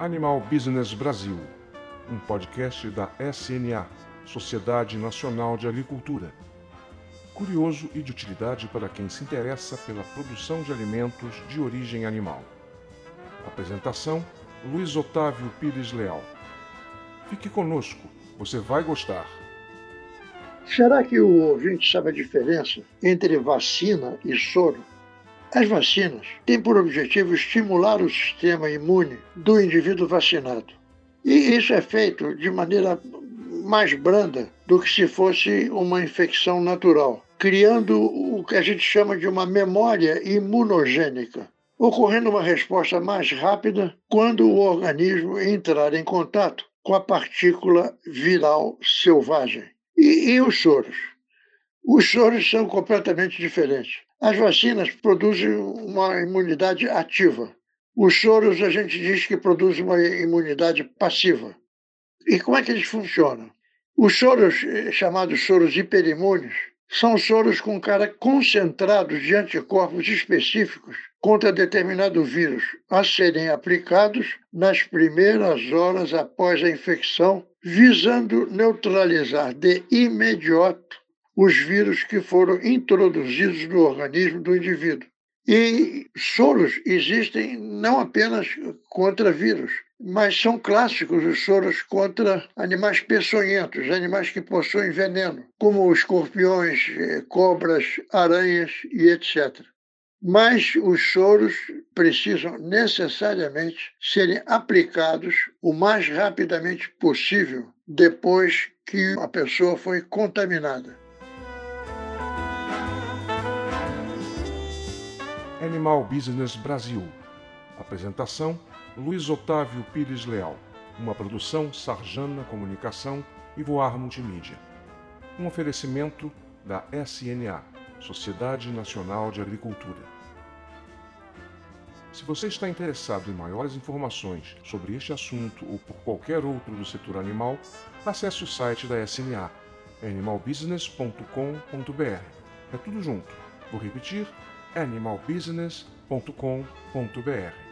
Animal Business Brasil, um podcast da SNA, Sociedade Nacional de Agricultura. Curioso e de utilidade para quem se interessa pela produção de alimentos de origem animal. Apresentação: Luiz Otávio Pires Leal. Fique conosco, você vai gostar. Será que o ouvinte sabe a diferença entre vacina e soro? As vacinas têm por objetivo estimular o sistema imune do indivíduo vacinado. E isso é feito de maneira mais branda do que se fosse uma infecção natural, criando o que a gente chama de uma memória imunogênica, ocorrendo uma resposta mais rápida quando o organismo entrar em contato com a partícula viral selvagem. E, e os soros? Os soros são completamente diferentes. As vacinas produzem uma imunidade ativa. Os soros a gente diz que produzem uma imunidade passiva. E como é que eles funcionam? Os soros, eh, chamados soros hiperimunes, são soros com cara concentrados de anticorpos específicos contra determinado vírus a serem aplicados nas primeiras horas após a infecção, visando neutralizar de imediato os vírus que foram introduzidos no organismo do indivíduo. E soros existem não apenas contra vírus, mas são clássicos os soros contra animais peçonhentos, animais que possuem veneno, como escorpiões, eh, cobras, aranhas e etc mas os soros precisam necessariamente serem aplicados o mais rapidamente possível depois que a pessoa foi contaminada. Animal Business Brasil. Apresentação: Luiz Otávio Pires Leal. Uma produção Sarjana Comunicação e Voar Multimídia. Um oferecimento da SNA Sociedade Nacional de Agricultura. Se você está interessado em maiores informações sobre este assunto ou por qualquer outro do setor animal, acesse o site da SNA, animalbusiness.com.br. É tudo junto. Vou repetir: animalbusiness.com.br.